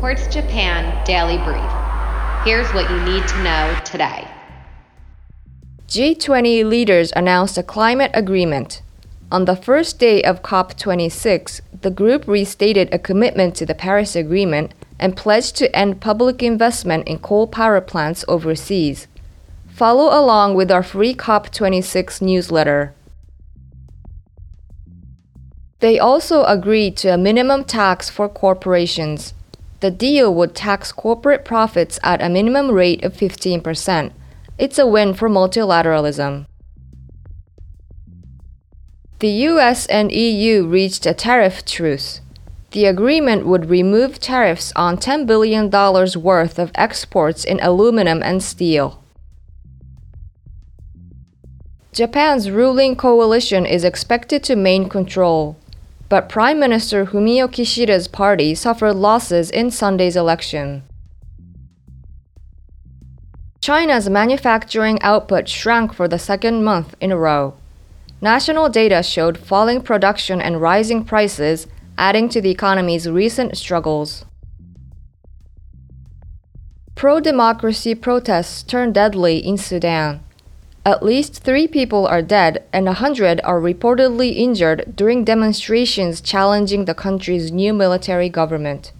Quartz Japan Daily Brief. Here's what you need to know today. G20 leaders announced a climate agreement. On the first day of COP26, the group restated a commitment to the Paris Agreement and pledged to end public investment in coal power plants overseas. Follow along with our free COP26 newsletter. They also agreed to a minimum tax for corporations. The deal would tax corporate profits at a minimum rate of 15%. It's a win for multilateralism. The US and EU reached a tariff truce. The agreement would remove tariffs on $10 billion worth of exports in aluminum and steel. Japan's ruling coalition is expected to maintain control, but Prime Minister Fumio Kishida's party suffered losses in Sunday's election. China's manufacturing output shrank for the second month in a row. National data showed falling production and rising prices, adding to the economy's recent struggles. Pro democracy protests turned deadly in Sudan. At least three people are dead and a hundred are reportedly injured during demonstrations challenging the country's new military government.